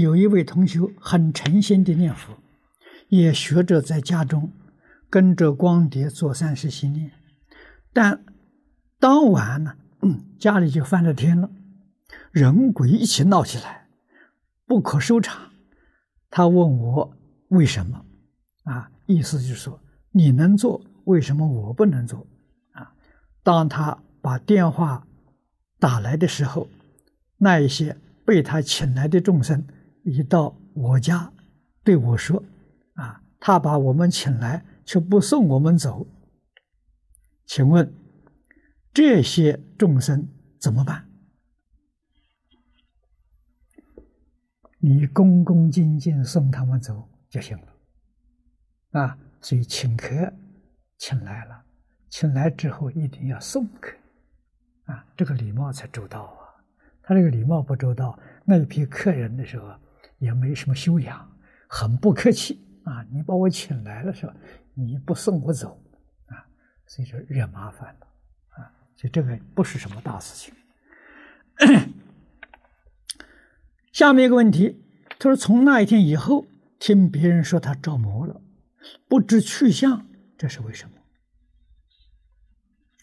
有一位同学很诚心的念佛，也学着在家中跟着光碟做三时心念，但当晚呢，家里就翻了天了，人鬼一起闹起来，不可收场。他问我为什么？啊，意思就是说你能做，为什么我不能做？啊，当他把电话打来的时候，那一些被他请来的众生一到我家，对我说：“啊，他把我们请来，却不送我们走。请问这些众生怎么办？”你恭恭敬敬送他们走就行了，啊，所以请客请来了，请来之后一定要送客，啊，这个礼貌才周到啊。他这个礼貌不周到，那一批客人的时候也没什么修养，很不客气啊。你把我请来了是吧？你不送我走，啊，所以说惹麻烦了，啊，所以这个不是什么大事情。下面一个问题，他说：“从那一天以后，听别人说他着魔了，不知去向，这是为什么？”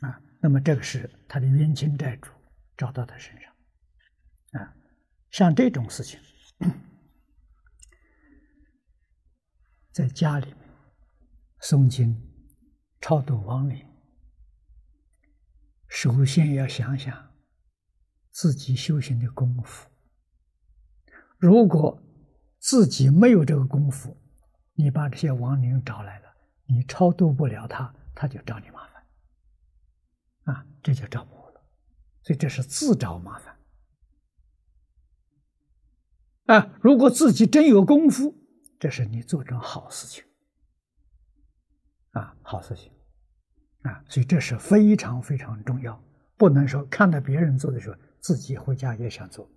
啊，那么这个是他的冤亲债主找到他身上，啊，像这种事情，在家里面诵经、超度亡灵，首先要想想自己修行的功夫。如果自己没有这个功夫，你把这些亡灵找来了，你超度不了他，他就找你麻烦，啊，这就着魔了，所以这是自找麻烦。啊，如果自己真有功夫，这是你做成好事情，啊，好事情，啊，所以这是非常非常重要，不能说看到别人做的时候，自己回家也想做。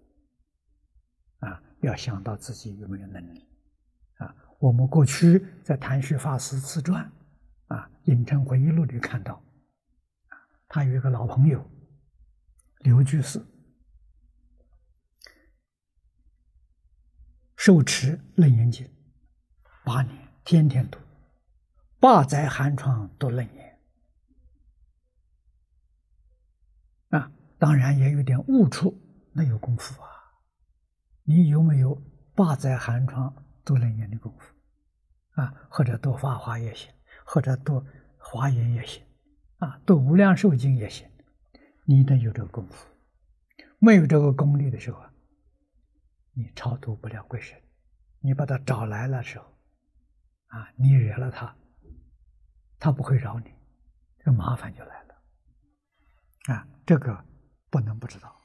啊，要想到自己有没有能力，啊，我们过去在谭旭法师自传，啊，《影城回忆录》里看到，他有一个老朋友，刘居士，受持《楞严经》八年，天天读，八载寒窗读楞严，啊，当然也有点误触，那有功夫啊。你有没有八载寒窗读楞严的功夫啊？或者读法华也行，或者读华严也行，啊，读无量寿经也行。你得有这个功夫，没有这个功力的时候啊，你超度不了鬼神。你把他找来了时候，啊，你惹了他，他不会饶你，这麻烦就来了。啊，这个不能不知道。